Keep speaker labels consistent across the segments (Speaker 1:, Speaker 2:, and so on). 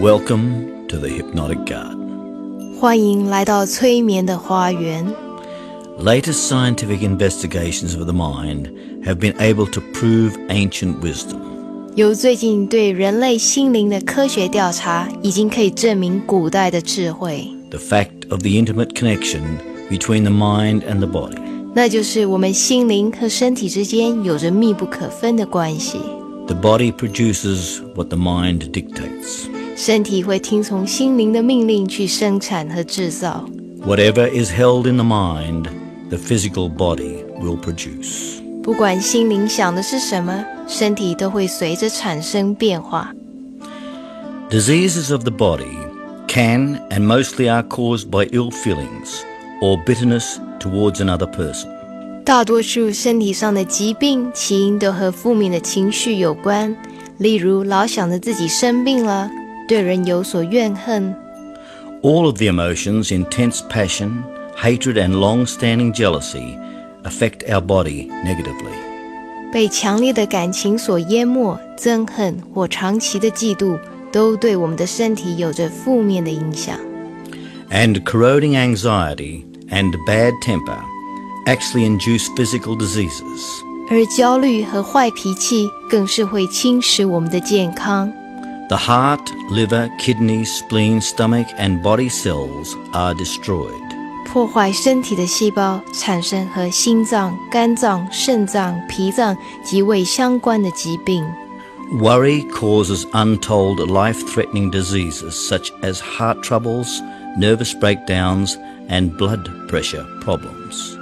Speaker 1: Welcome to the Hypnotic Garden.
Speaker 2: 欢迎来到催眠的花园。
Speaker 1: Latest scientific investigations of the mind have been able to prove ancient wisdom.
Speaker 2: 由最近对人类心灵的科学调查，已经可以证明古代的智慧，
Speaker 1: The fact of the intimate connection between the mind and the body.
Speaker 2: 那就是我们心灵和身体之间有着密不可分的关系。
Speaker 1: The body produces what the mind dictates.
Speaker 2: 身体会听从心灵的命令去生产和制造。
Speaker 1: Whatever is held in the mind, the physical body will produce.
Speaker 2: 不管心灵想的是什么，身体都会随着产生变化。
Speaker 1: Diseases of the body can and mostly are caused by ill feelings or bitterness towards another person.
Speaker 2: 大多数身体上的疾病起因都和负面的情绪有关，例如老想着自己生病了， 对人有所怨恨。
Speaker 1: All of the emotions, intense passion, hatred, and long standing jealousy affect our body negatively.
Speaker 2: 被强烈的感情所淹没，憎恨或长期的嫉妒，都对我们的身体有着负面的影响。
Speaker 1: And corroding anxiety and bad temper actually induce physical diseases.
Speaker 2: 而焦虑和坏脾气更是会侵蚀我们的健康。
Speaker 1: The heart, liver, kidney, spleen, stomach, and body cells are destroyed.
Speaker 2: 破坏身体的细胞，产生和心脏、肝脏、肾脏、脾脏及胃相关的疾病。
Speaker 1: Worry causes untold life threatening diseases such as heart troubles, nervous breakdowns, and blood pressure problems.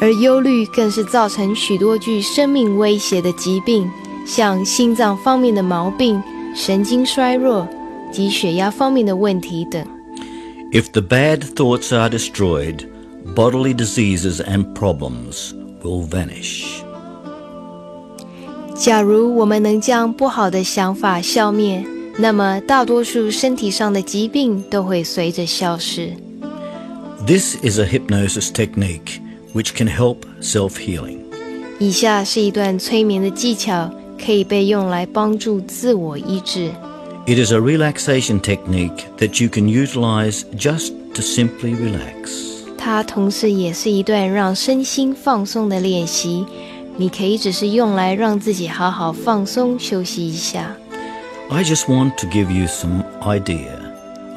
Speaker 2: 而忧虑更是造成许多具生命威胁的疾病， 像心脏方面的毛病、神经衰弱及血压方面的问题等。
Speaker 1: If the bad thoughts are destroyed, bodily diseases and problems will vanish.
Speaker 2: 假如我们能将不好的想法消灭，那么大多数身体上的疾病都会随着消失。
Speaker 1: This is a hypnosis technique which can help self healing.
Speaker 2: 以下是一段催眠的技巧，可以被用来帮助自我医治。
Speaker 1: It is a relaxation technique that you can utilize just to simply relax.
Speaker 2: 它同时也是一段让身心放松的练习，你可以只是用来让自己好好放松休息一下。
Speaker 1: I just want to give you some idea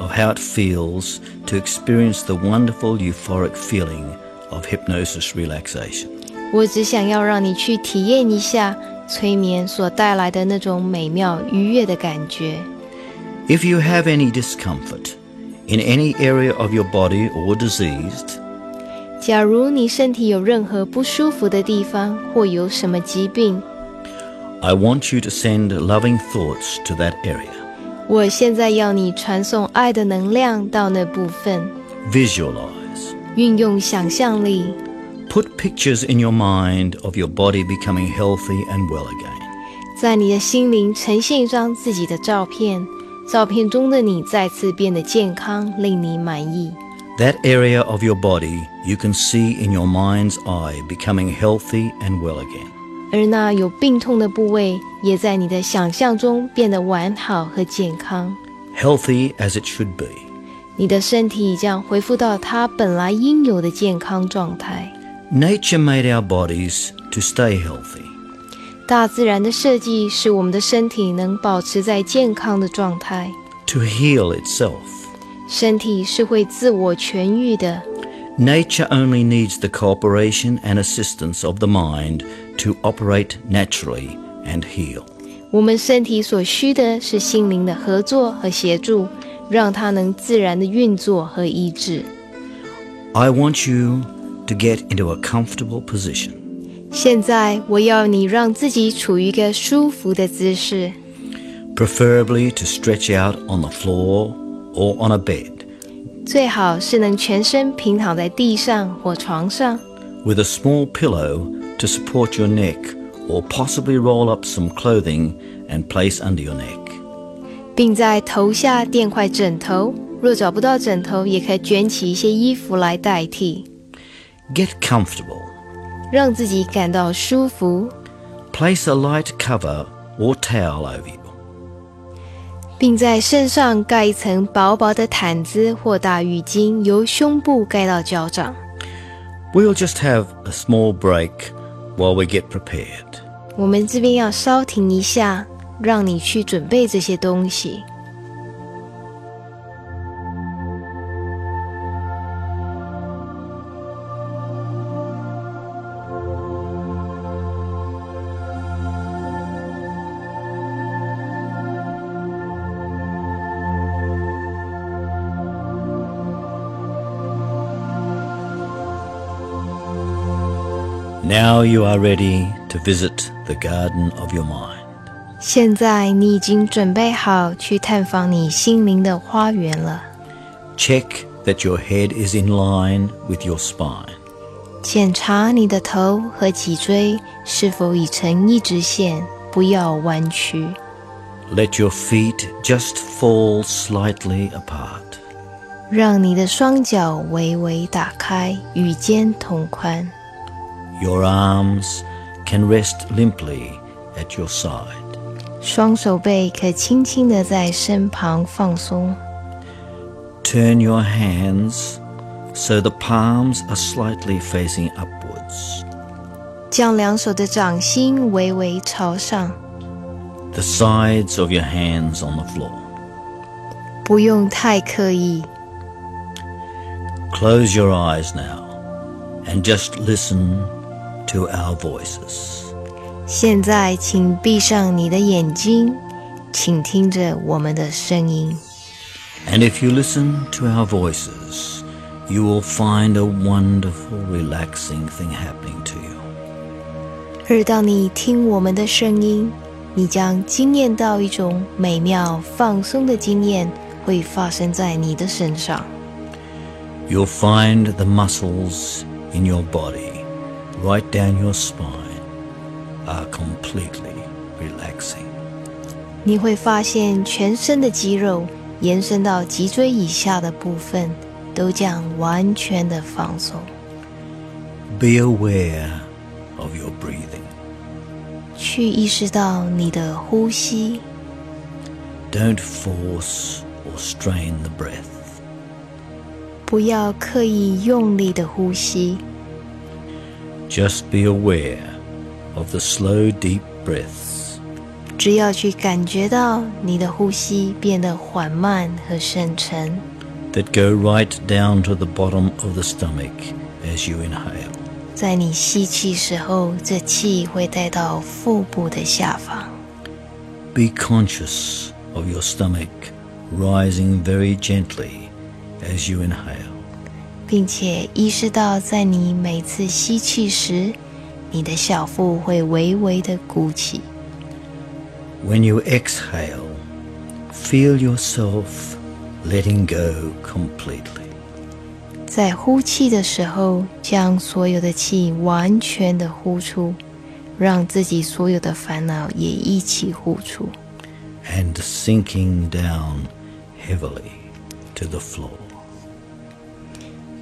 Speaker 1: of how it feels to experience the wonderful euphoric feeling of hypnosis relaxation.
Speaker 2: 我只想要让你去体验一下 催眠所带来的那种美妙愉悦的感觉。
Speaker 1: If you have any discomfort in any area of your body or diseased,
Speaker 2: 假如你身体有任何不舒服的地方，或有什么疾病，
Speaker 1: I want you to send loving thoughts to that area.
Speaker 2: 我现在要你传送爱的能量到那部分，
Speaker 1: Visualize.
Speaker 2: 运用想象力，
Speaker 1: Put pictures in your mind of your body becoming healthy and well again.
Speaker 2: 在你的心灵呈现一张自己的照片，照片中的你再次变得健康，令你满意。
Speaker 1: That area of your body you can see in your mind's eye becoming healthy and well again.
Speaker 2: 而那有病痛的部位，也在你的想象中变得完好和健康。
Speaker 1: Healthy as it should be.
Speaker 2: 你的身体将恢复到它本来应有的健康状态。
Speaker 1: Nature made our bodies to stay healthy.
Speaker 2: 大自然的设计使我们的身体能保持在健康的状态，
Speaker 1: to heal itself.
Speaker 2: 身体是会自我痊愈的。
Speaker 1: Nature only needs the cooperation and assistance of the mind to operate naturally and heal.
Speaker 2: 我们身体所需的是心灵的合作和协助，让它能自然的运作和医治。
Speaker 1: I want you to get into a comfortable position.
Speaker 2: 现在，我要你让自己处于一个舒服的姿势，
Speaker 1: preferably to stretch out on the floor or on a bed,
Speaker 2: 最好是能全身平躺在地上或床上，
Speaker 1: with a small pillow to support your neck, or possibly roll up some clothing and place under your neck.
Speaker 2: 并在头下垫块枕头。若找不到枕头，也可以卷起一些衣服来代替，
Speaker 1: Get comfortable.
Speaker 2: 让自己感到舒服。
Speaker 1: Place a light cover or towel over you.
Speaker 2: 并在身上盖一层薄薄的毯子或大浴巾，由胸部盖到脚掌。
Speaker 1: We'll just have a small break while we get prepared.
Speaker 2: 我们这边要稍停一下，让你去准备这些东西。
Speaker 1: Now you are ready to visit the garden of your mind.
Speaker 2: 现在你已经准备好去探访你心灵的花园了。
Speaker 1: Check that your head is in line with your spine.
Speaker 2: 检查你的头和脊椎是否已成一直线，不要弯曲。
Speaker 1: Let your feet just fall slightly apart.
Speaker 2: 让你的双脚微微打开，与肩同宽。
Speaker 1: Your arms can rest limply at your side.
Speaker 2: 双手背可轻轻地在身旁放松。
Speaker 1: Turn your hands so the palms are slightly facing upwards.
Speaker 2: 将两手的掌心微微朝上，
Speaker 1: The sides of your hands on the floor.
Speaker 2: 不用太刻意。
Speaker 1: Close your eyes now and just listen to our voices.
Speaker 2: 现在，请闭上你的眼睛，请听着我们的声音。
Speaker 1: And if you listen to our voices, you will find a wonderful, relaxing thing happening to you.
Speaker 2: 而当你听我们的声音，你将惊艳到一种美妙放松的经验会发生在你的身上。
Speaker 1: You'll find the muscles in your body, right down your spine, are completely relaxing.
Speaker 2: 你会发现全身的肌肉延伸到脊椎以下的部分都将完全的放松。
Speaker 1: Be aware of your breathing.
Speaker 2: 去意识到你的呼吸，
Speaker 1: Don't force or strain the breath.
Speaker 2: 不要刻意用力的呼吸，
Speaker 1: Just be aware of the slow, deep breaths
Speaker 2: 只要去感觉到你的呼吸变得缓慢和深沉，
Speaker 1: that go right down to the bottom of the stomach as you inhale.
Speaker 2: 在你吸气时候，这气会带到腹部的下方。
Speaker 1: Be conscious of your stomach rising very gently as you inhale.
Speaker 2: 并且意识到，在你每次吸气时，你的小腹会微微的鼓起。
Speaker 1: When you exhale, feel yourself letting go completely.
Speaker 2: 在呼气的时候，将所有的气完全的呼出，让自己所有的烦恼也一起呼出，
Speaker 1: and sinking down heavily to the floor.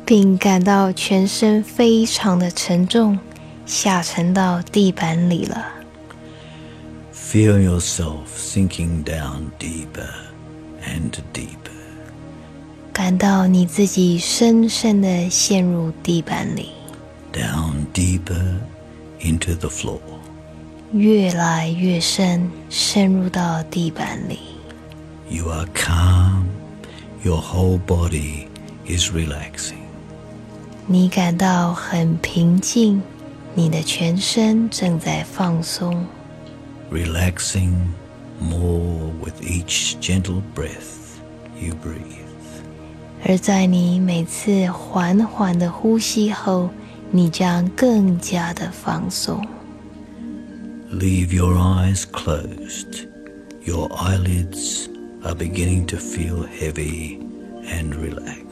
Speaker 2: 并感到全身非常的沉重，下沉到地板里了。
Speaker 1: Feel yourself sinking down deeper and deeper.
Speaker 2: 感到你自己深深的陷入地板里，
Speaker 1: down deeper into the floor.
Speaker 2: 越来越深，深入到地板里。
Speaker 1: You are calm. Your whole body is relaxing.
Speaker 2: 你感到很平静，你的全身正在放松，
Speaker 1: Relaxing more with each gentle breath you breathe.
Speaker 2: 而在你每次缓缓的呼吸后，你将更加的放松。
Speaker 1: Leave your eyes closed. Your eyelids are beginning to feel heavy and relaxed.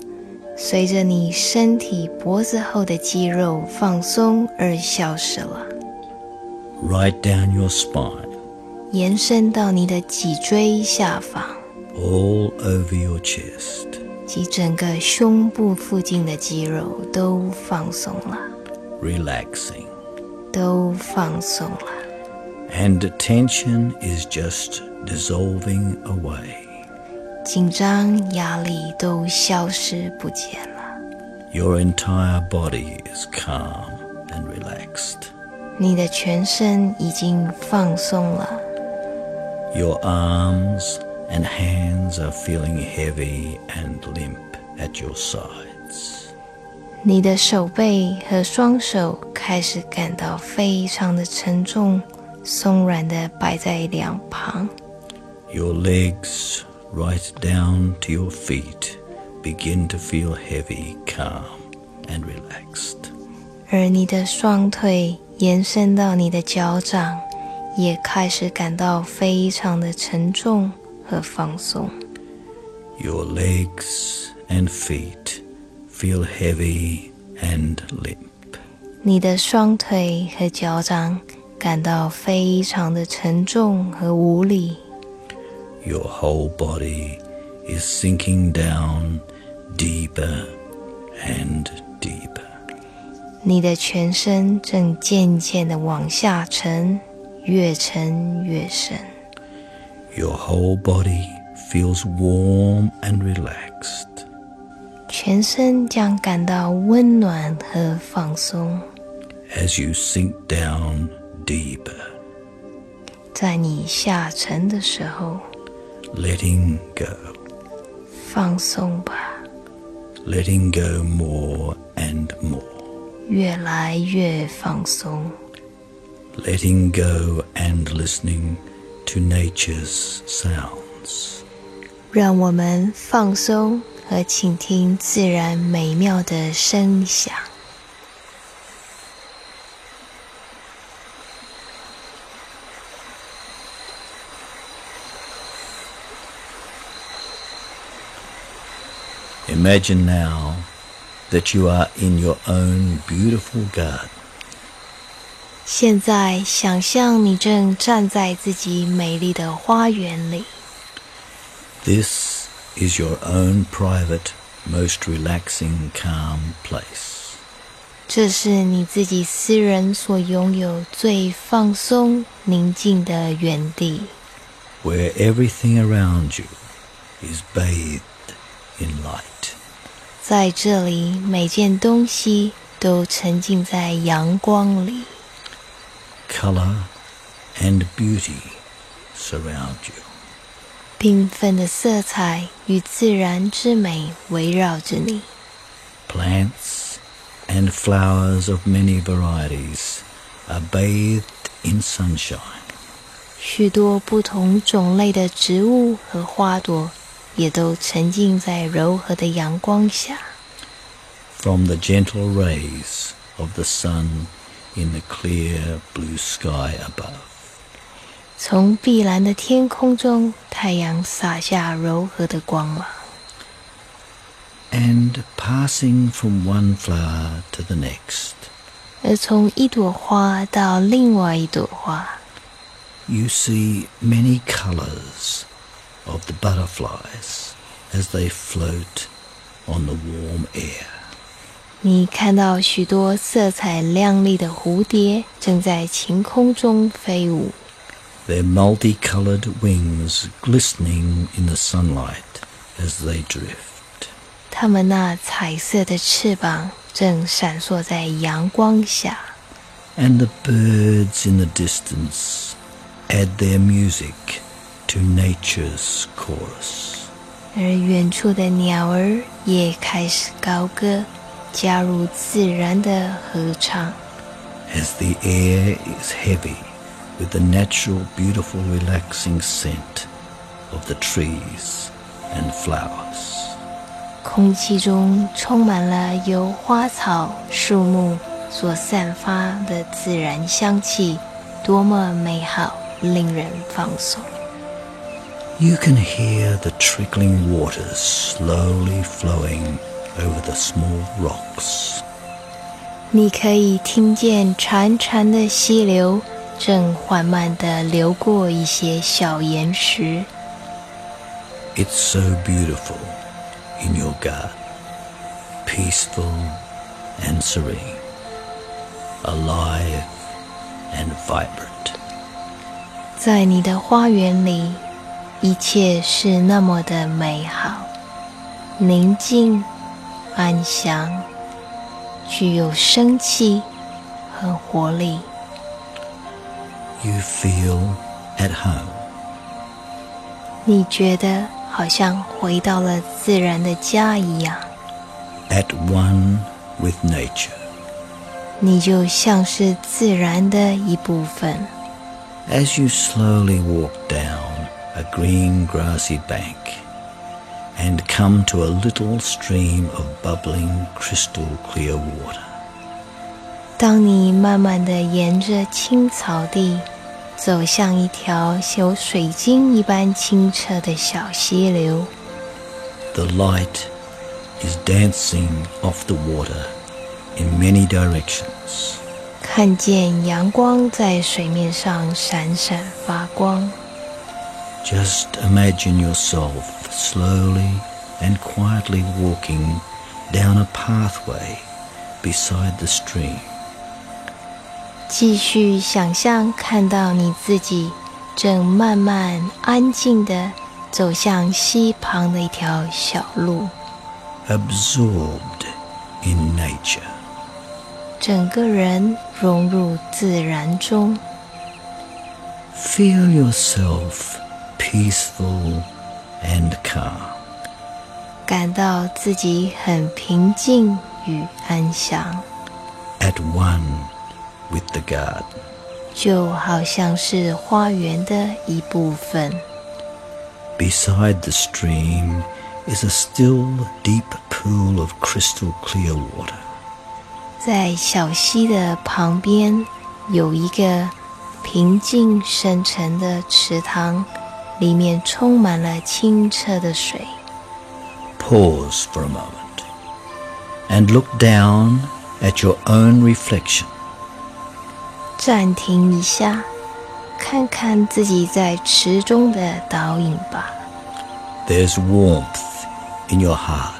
Speaker 2: 随着你身体脖子后的肌肉放松而消失了，
Speaker 1: Right down your spine,
Speaker 2: 延伸到你的脊椎下方
Speaker 1: all over your chest,
Speaker 2: 及整个胸部附近的肌肉都放松了，
Speaker 1: relaxing.
Speaker 2: 都放松了。
Speaker 1: And tension is just dissolving away.
Speaker 2: 紧张、压力都消失不见了，
Speaker 1: Your entire body is calm and relaxed.
Speaker 2: 你的全身已经放松了，
Speaker 1: Your arms and hands are feeling heavy and limp at your sides.
Speaker 2: 你的手背和双手开始感到非常的沉重，松软的摆在两旁。
Speaker 1: Your legs, right down to your feet, begin to feel heavy, calm, and relaxed.
Speaker 2: 而你的双腿延伸到你的脚掌，也开始感到非常的沉重和放松。
Speaker 1: Your legs and feet feel heavy and limp.
Speaker 2: 你的双腿和脚掌感到非常的沉重和无力。
Speaker 1: Your whole body is sinking down deeper and deeper.
Speaker 2: 你的全身正渐渐的往下沉，越沉越深。
Speaker 1: Your whole body feels warm and relaxed.
Speaker 2: 全身将感到温暖和放松。
Speaker 1: as you sink down deeper,
Speaker 2: 在你下沉的时候，
Speaker 1: letting go,
Speaker 2: 放松吧，
Speaker 1: letting go more and more,
Speaker 2: 越来越放松。
Speaker 1: letting go and listening to nature's sounds.
Speaker 2: 让我们放松和倾听自然美妙的声响。
Speaker 1: Imagine now that you are in your own beautiful garden.
Speaker 2: 现在，想象你正站在自己美丽的花园里，
Speaker 1: This is your own private, most relaxing, calm place.
Speaker 2: 这是你自己私人所拥有最放松、宁静的园地。
Speaker 1: where everything around you is bathed in light.
Speaker 2: 在这里，每件东西都沉浸在阳光里，
Speaker 1: Color and beauty surround you.
Speaker 2: 缤纷的色彩与自然之美围绕着你。
Speaker 1: Plants and flowers of many varieties are bathed in sunshine.
Speaker 2: 许多不同种类的植物和花朵 也都沉浸在柔和的阳光下。
Speaker 1: From the gentle rays of the sun in the clear blue sky above.
Speaker 2: 从碧蓝的天空中，太阳洒下柔和的光芒，
Speaker 1: And passing from one flower to the next,
Speaker 2: 而从一朵花到另外一朵花，
Speaker 1: you see many colors of the butterflies as they float on the warm air.
Speaker 2: 你看到许多色彩亮丽的蝴蝶正在晴空中飞舞，
Speaker 1: their multicolored wings glistening in the sunlight as they drift.
Speaker 2: 它们那彩色的翅膀正闪烁在阳光下。
Speaker 1: And the birds in the distance add their music to nature's chorus.
Speaker 2: 而远处的鸟儿也开始高歌，加入自然的合唱。
Speaker 1: as the air is heavy with the natural, beautiful, relaxing scent of the trees and flowers.
Speaker 2: 空气中充满了由花草树木所散发的自然香气，多么美好，令人放松。
Speaker 1: You can hear the trickling waters slowly flowing over the small rocks.
Speaker 2: 你可以听见潺潺的溪流正缓慢地流过一些小岩石。
Speaker 1: It's so beautiful in your garden, peaceful and serene, alive and vibrant.
Speaker 2: 在你的花园里， 一切是那么的美好、宁静、安详，具有生气和活力。
Speaker 1: You feel at home.
Speaker 2: 你觉得好像回到了自然的家一样，
Speaker 1: at one with nature.
Speaker 2: 你就像是自然的一部分。
Speaker 1: As you slowly walk down a green grassy bank and come to a little stream of bubbling crystal clear water,
Speaker 2: 当你慢慢地沿着青草地走向一条有水晶一般清澈的小溪流，
Speaker 1: the light is dancing off the water in many directions.
Speaker 2: 看见阳光在水面上闪闪发光，
Speaker 1: Just imagine yourself slowly and quietly walking down a pathway beside the stream.
Speaker 2: 继续想象看到你自己正慢慢安静地走向溪旁的一条小路，
Speaker 1: absorbed in nature.
Speaker 2: 整个人融入自然中，
Speaker 1: Feel yourself peaceful and calm.
Speaker 2: 感到自己很平静与安详。
Speaker 1: at one with the garden.
Speaker 2: 就好像是花园的一部分。
Speaker 1: Beside the stream is a still, deep pool of crystal clear water.
Speaker 2: 在小溪的旁边有一个平静深沉的池塘， 里面充满了清澈的水。
Speaker 1: Pause for a moment and look down at your own reflection.
Speaker 2: 暂停一下，看看自己在池中的倒影吧。
Speaker 1: There's warmth in your heart.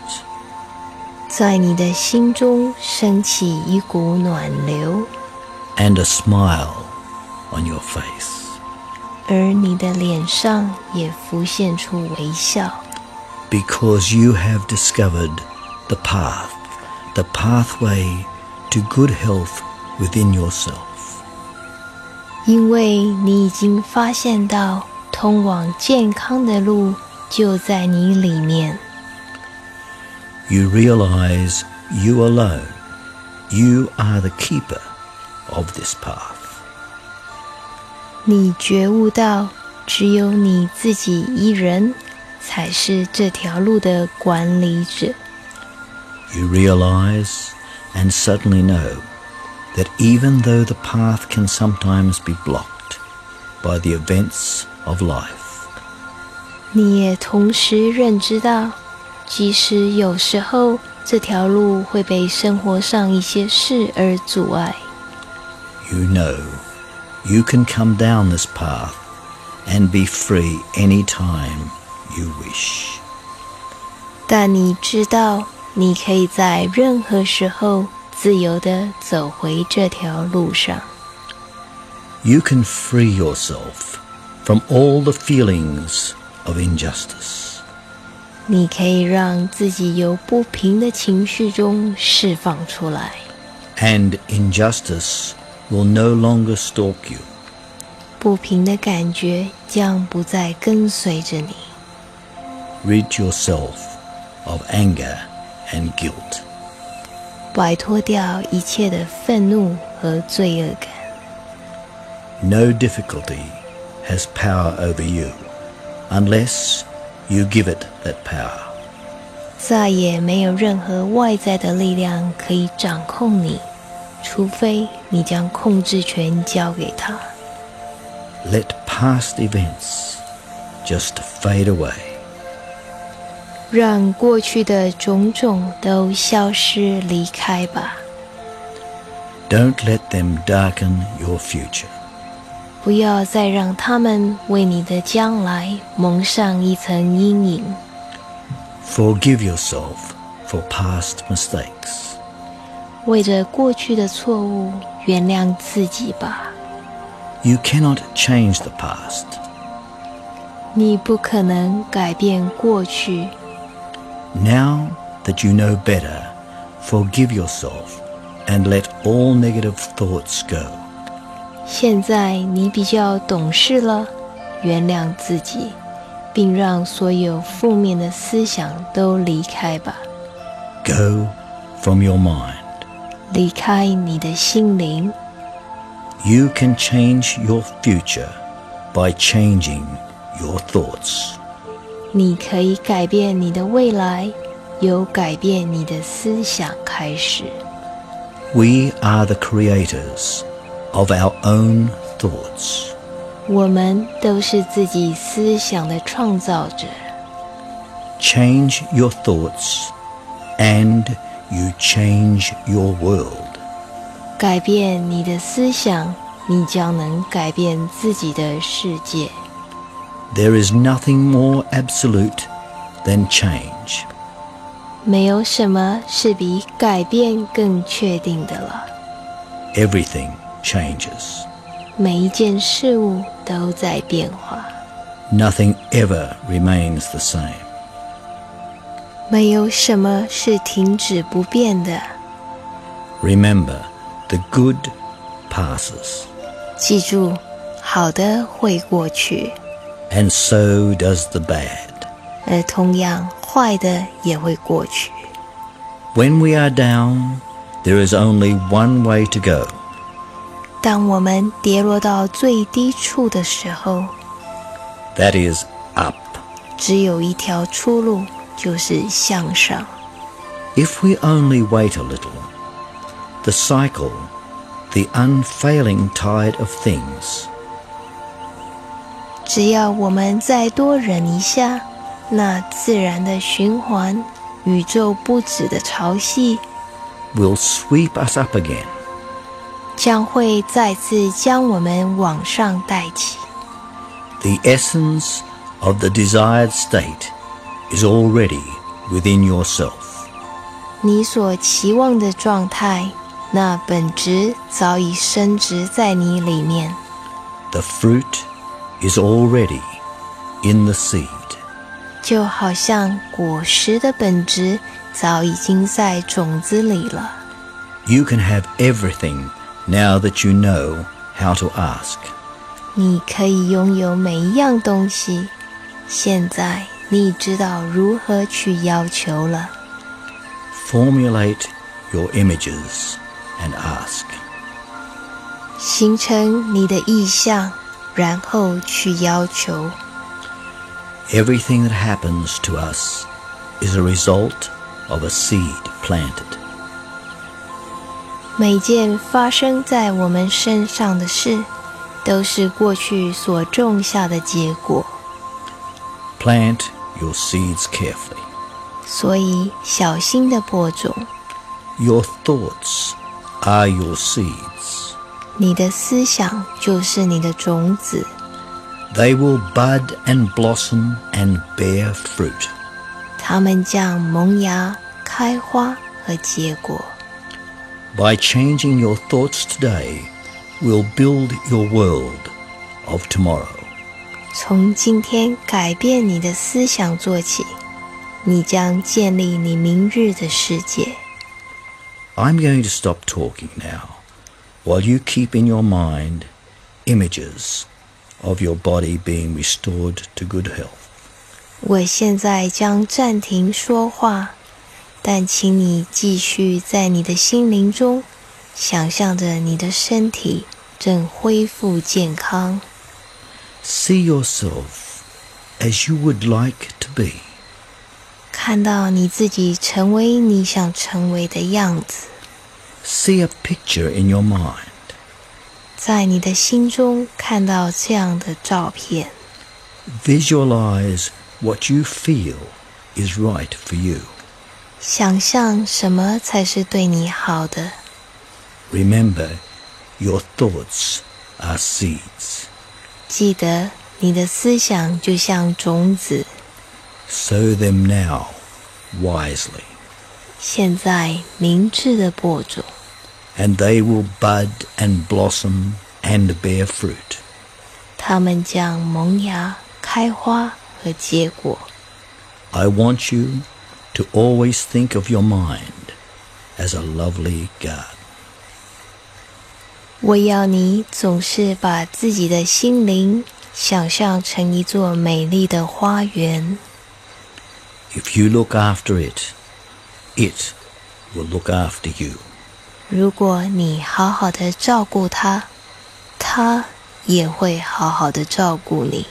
Speaker 2: 在你的心中升起一股暖流，
Speaker 1: and a smile on your face.
Speaker 2: 而你的脸上也浮现出微笑。
Speaker 1: Because you have discovered the path, the pathway to good health within yourself.
Speaker 2: 因为你已经发现到通往健康的路就在你里面，
Speaker 1: You realize you alone, you are the keeper of this path.
Speaker 2: 你觉悟到只有你自己一人才是这条路的管理者。
Speaker 1: You realize and suddenly know that even though the path can sometimes be blocked by the events of life,
Speaker 2: 你也同时认知到，即使有时候这条路会被生活上一些事而阻碍
Speaker 1: ，you know you can come down this path and be free anytime you wish.
Speaker 2: 但你知道，你可以在任何时候自由地走回这条路上。
Speaker 1: You can free yourself from all the feelings of injustice.
Speaker 2: 你可以让自己由不平的情绪中释放出来，
Speaker 1: and injustice will no longer stalk you.
Speaker 2: 不平的感觉将不再跟随着你。
Speaker 1: Rid yourself of anger and guilt.
Speaker 2: 摆脱掉一切的愤怒和罪恶感。
Speaker 1: No difficulty has power over you unless you give it that power.
Speaker 2: 再也没有任何外在的力量可以掌控你， 除非你将控制权交给他。
Speaker 1: Let past events just fade away.
Speaker 2: 让过去的种种都消失离开吧，
Speaker 1: Don't let them darken your future.
Speaker 2: 不要再让他们为你的将来蒙上一层阴影。
Speaker 1: Forgive yourself for past mistakes.
Speaker 2: 为着过去的错误，原谅自己吧。
Speaker 1: You cannot change the past.
Speaker 2: 你不可能改变过去。
Speaker 1: Now that you know better, forgive yourself and let all negative thoughts go.
Speaker 2: 现在你比较懂事了，原谅自己，并让所有负面的思想都离开吧，
Speaker 1: Go from your mind.
Speaker 2: 离开你的心灵。
Speaker 1: You can change your future by changing your thoughts.
Speaker 2: 你可以改变你的未来，由改变你的思想开始。
Speaker 1: We are the creators of our own thoughts.
Speaker 2: 我们都是自己思想的创造者。
Speaker 1: Change your thoughts and you change your world.
Speaker 2: 改变你的思想，你将能改变自己的世界。
Speaker 1: There is nothing more absolute than change.
Speaker 2: 没有什么是比改变更确定的了。
Speaker 1: Everything changes.
Speaker 2: 每一件事物都在变化，
Speaker 1: Nothing ever remains the same.
Speaker 2: 没有什么是停止不变的。
Speaker 1: Remember, the good passes,
Speaker 2: 记住，好的会过去，
Speaker 1: and so does the bad.
Speaker 2: 而同样坏的也会过去。
Speaker 1: When we are down, there is only one way to go.
Speaker 2: 当我们跌落到最低处的时候，
Speaker 1: That is up.
Speaker 2: 只有一条出路， 就是向上。
Speaker 1: If we only wait a little, the cycle, the unfailing tide of things,
Speaker 2: 只要我们再多忍一下，那自然的循环、宇宙不止的潮汐，
Speaker 1: will sweep us up again.
Speaker 2: 将会再次将我们往上带起。
Speaker 1: The essence of the desired state is already within yourself.
Speaker 2: 你所期望的状态，那本质早已深植在你里面。
Speaker 1: The fruit is already in the seed.
Speaker 2: 就好像果实的本质早已经在种子里了。
Speaker 1: You can have everything now that you know how to ask.
Speaker 2: 你可以拥有每一样东西，现在 你知道如何去要求了。
Speaker 1: Formulate your images and ask.
Speaker 2: 形成你的意向，然后去要求。
Speaker 1: Everything that happens to us is a result of a seed planted.
Speaker 2: 每件发生在我们身上的事，都是过去所种下的结果。
Speaker 1: Plant your seeds carefully.
Speaker 2: 所以小心的播种，
Speaker 1: Your thoughts are your seeds.
Speaker 2: 你的思想就是你的种子，
Speaker 1: They will bud and blossom and bear fruit.
Speaker 2: 它们将萌芽、开花和结果。
Speaker 1: By changing your thoughts today, we'll build your world of tomorrow.
Speaker 2: 从今天改变你的思想做起，你将建立你明日的世界。
Speaker 1: I'm going to stop talking now while you keep in your mind images of your body being restored to good health.
Speaker 2: 我现在将暂停说话，但请你继续在你的心灵中想象着你的身体正恢复健康。
Speaker 1: See yourself as you would like to be.
Speaker 2: 看到你自己成为你想成为的样子，
Speaker 1: See a picture in your mind.
Speaker 2: 在你的心中看到这样的照片，
Speaker 1: Visualize what you feel is right for you.
Speaker 2: 想象什么才是对你好的。
Speaker 1: Remember, your thoughts are seeds.
Speaker 2: 记得，你的思想就像种子，
Speaker 1: Sow them now wisely,
Speaker 2: 现在明智的播种，
Speaker 1: and they will bud and blossom and bear fruit.
Speaker 2: 它们将萌芽、开花和结果。
Speaker 1: I want you to always think of your mind as a lovely garden.
Speaker 2: 我要你总是把自己的心灵想象成一座美丽的花园。
Speaker 1: If you look after it, it will look after you.
Speaker 2: 如果你好好的照顾它，它也会好好的照顾你。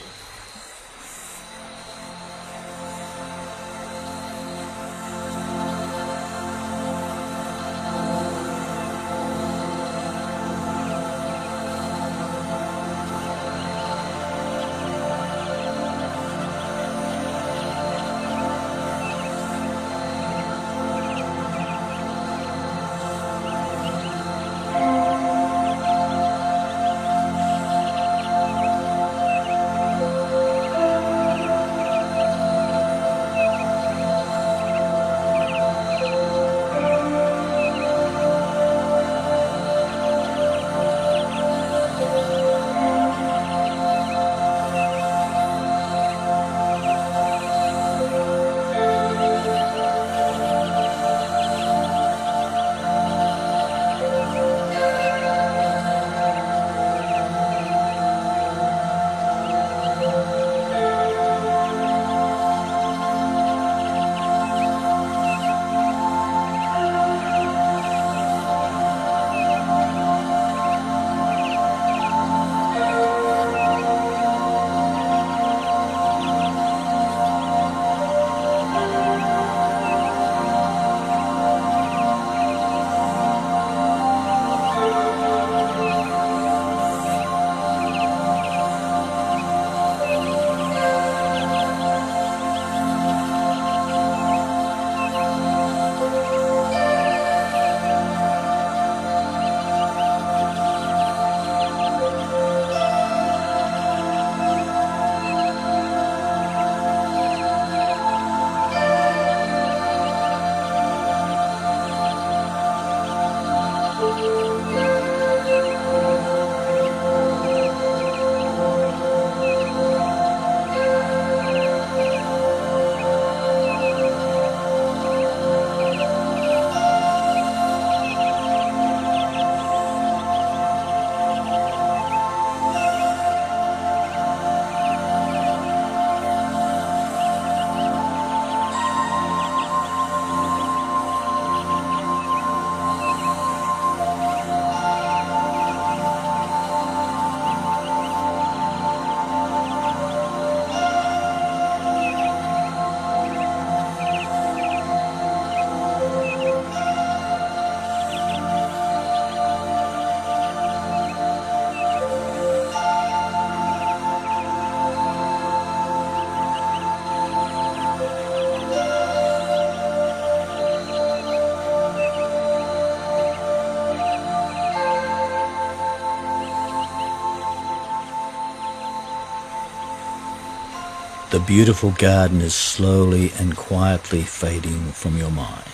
Speaker 1: The beautiful garden is slowly and quietly fading from your mind.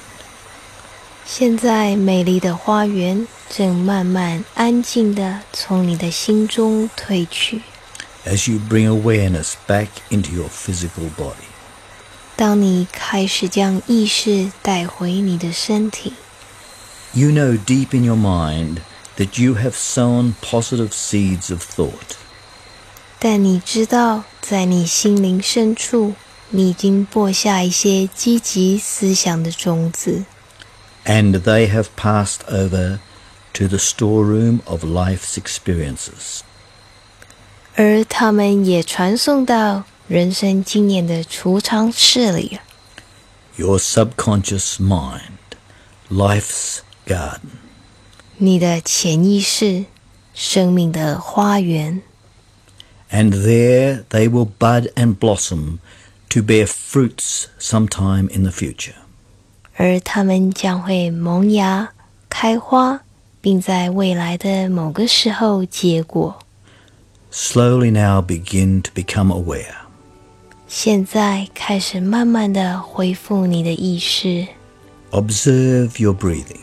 Speaker 2: 现在，美丽的花园正慢慢、安静地从你的心中退去。
Speaker 1: As you bring awareness back into your physical body,
Speaker 2: 当你开始将意识带回你的身体，
Speaker 1: you know deep in your mind that you have sown positive seeds of thought.
Speaker 2: 但你知道， 在你心灵深处，你已经播下一些积极思想的种子
Speaker 1: ，and they have passed over to the storeroom of life's experiences.
Speaker 2: 而他们也传送到人生经验的储藏室里。
Speaker 1: Your subconscious mind, life's garden.
Speaker 2: 你的潜意识，生命的花园。
Speaker 1: And there they will bud and blossom to bear fruits sometime in the future.
Speaker 2: 而它们将会萌芽、开花，并在未来的某个时候结果。
Speaker 1: Slowly now begin to become aware.
Speaker 2: 现在开始慢慢的恢复你的意识，
Speaker 1: Observe your breathing.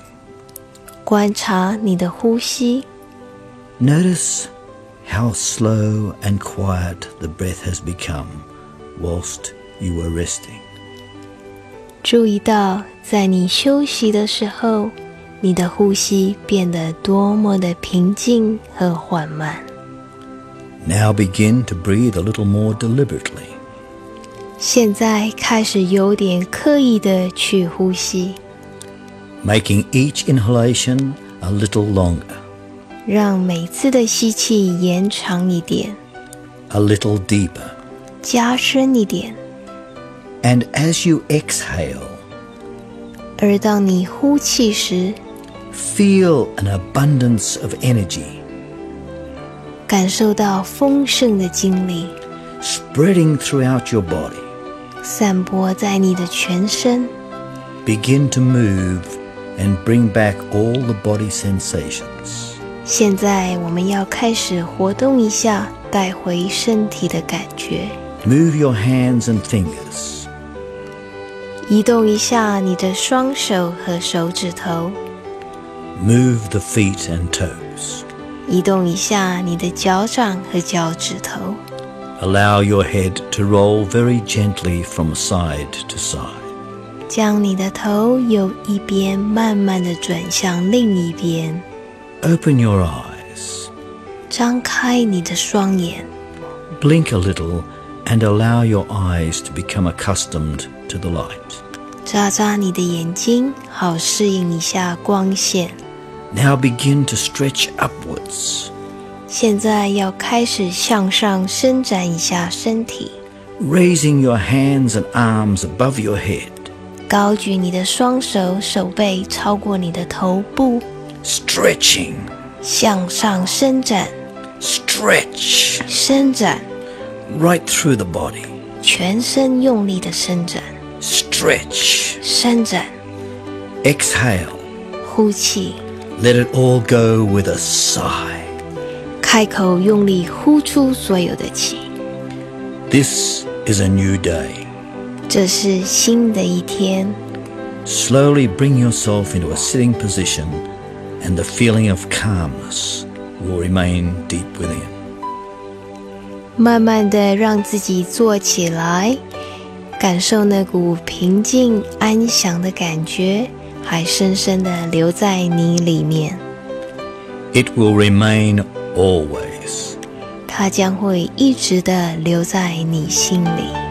Speaker 2: 观察你的呼吸，
Speaker 1: Notice how slow and quiet the breath has become whilst you were resting.
Speaker 2: 注意到在你休息的时候，你的呼吸变得多么的平静和缓慢。
Speaker 1: Now begin to breathe a little more deliberately.
Speaker 2: 现在开始有点刻意的去呼吸，
Speaker 1: making each inhalation a little longer,
Speaker 2: 让每次的吸气延长一点，
Speaker 1: a little deeper.
Speaker 2: 加深一点。
Speaker 1: And as you exhale,
Speaker 2: 而当你呼气时，
Speaker 1: feel an abundance of energy
Speaker 2: 感受到丰盛的精力
Speaker 1: spreading throughout your body.
Speaker 2: 散播在你的全身，
Speaker 1: Begin to move and bring back all the body sensations.
Speaker 2: 现在我们要开始活动一下，带回身体的感觉，
Speaker 1: Move your hands and fingers.
Speaker 2: 移动一下你的双手和手指头，
Speaker 1: Move the feet and toes.
Speaker 2: 移动一下你的脚掌和脚趾头，
Speaker 1: Allow your head to roll very gently from side to side.
Speaker 2: 将你的头由一边慢慢的转向另一边，
Speaker 1: Open your eyes.
Speaker 2: 张开你的双眼，
Speaker 1: Blink a little and allow your eyes to become accustomed to the light.
Speaker 2: 眨眨你的眼睛，好适应一下光线。
Speaker 1: Now begin to stretch upwards,
Speaker 2: 现在要开始向上伸展一下身体，
Speaker 1: raising your hands and arms above your head,
Speaker 2: 高举你的双手手背超过你的头部，
Speaker 1: stretching,
Speaker 2: 向上伸展，
Speaker 1: stretch
Speaker 2: 伸展，
Speaker 1: right through the body.
Speaker 2: 全身用力的伸展，
Speaker 1: Stretch.
Speaker 2: 伸展，
Speaker 1: Exhale.
Speaker 2: 呼气，
Speaker 1: Let it all go with a sigh.
Speaker 2: 开口用力呼出所有的气。
Speaker 1: This is a new day.
Speaker 2: 这是新的一天，
Speaker 1: Slowly bring yourself into a sitting position, and the feeling of calmness will remain deep within.
Speaker 2: 慢慢的让自己坐起来，感受那股平静安详的感觉，还深深的留在你里面。
Speaker 1: It will remain always.
Speaker 2: 它将会一直的留在你心里。